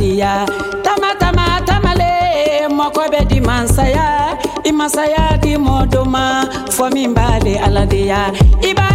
De tama tama tamale mɔkɔ bɛ di mansaya. I masaya di mɔdɔ ma fɔ min b'ale ala i b'a